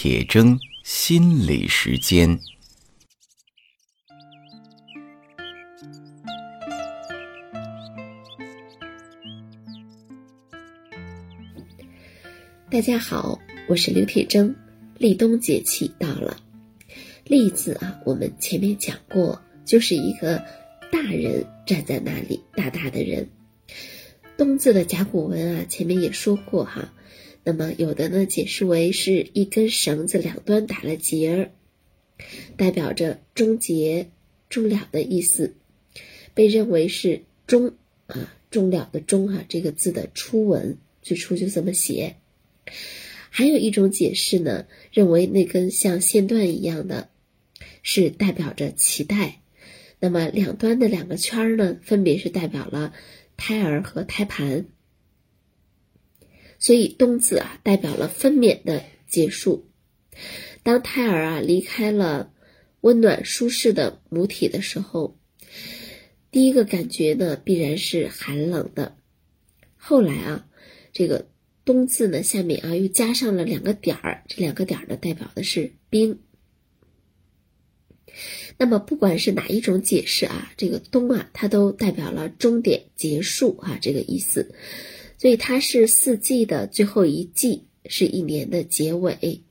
铁铮心理时间。大家好，我是刘铁铮。立冬节气到了，立字啊，我们前面讲过，就是一个大人站在那里，大大的人。冬字的甲骨文啊，前面也说过哈。那么有的呢，解释为是一根绳子两端打了结儿，代表着终结、终了的意思，被认为是终啊终了的终啊这个字的初文，最初就这么写。还有一种解释呢，认为那根像线段一样的，是代表着脐带，那么两端的两个圈儿呢，分别是代表了胎儿和胎盘，所以冬字啊，代表了分娩的结束。当胎儿啊离开了温暖舒适的母体的时候，第一个感觉呢，必然是寒冷的。后来啊，这个。冬字呢，下面啊又加上了两个点儿，这两个点儿呢代表的是冰。那么不管是哪一种解释啊，这个冬啊，它都代表了终点结束啊这个意思，所以它是四季的最后一季，是一年的结尾。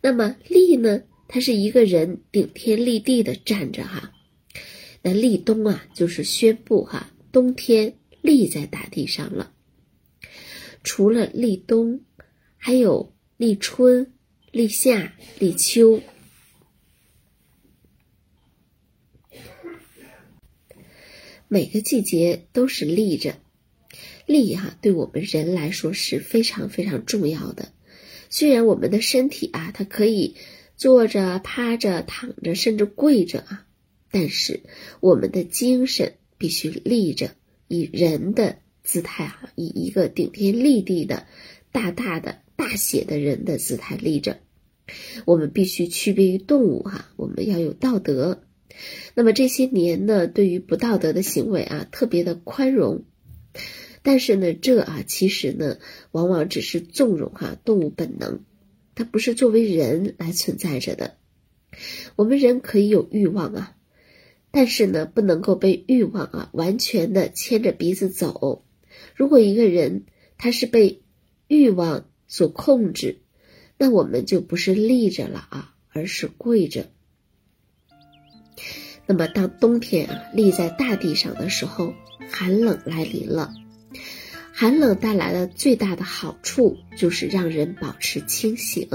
那么立呢，它是一个人顶天立地的站着哈，那立冬啊，就是宣布哈，冬天立在大地上了。除了立冬，还有立春、立夏、立秋。每个季节都是立着，立哈对我们人来说是非常非常重要的。虽然我们的身体啊，它可以坐着、趴着、躺着，甚至跪着啊，但是我们的精神必须立着，以人的。姿态哈，以一个顶天立地的、大大的、大写的人的姿态立着。我们必须区别于动物哈，我们要有道德。那么这些年呢，对于不道德的行为啊，特别的宽容。但是呢，这啊，其实呢，往往只是纵容哈动物本能，它不是作为人来存在着的。我们人可以有欲望啊，但是呢，不能够被欲望啊完全的牵着鼻子走。如果一个人他是被欲望所控制，那我们就不是立着了啊，而是跪着。那么当冬天啊立在大地上的时候，寒冷来临了。寒冷带来的最大的好处就是让人保持清醒。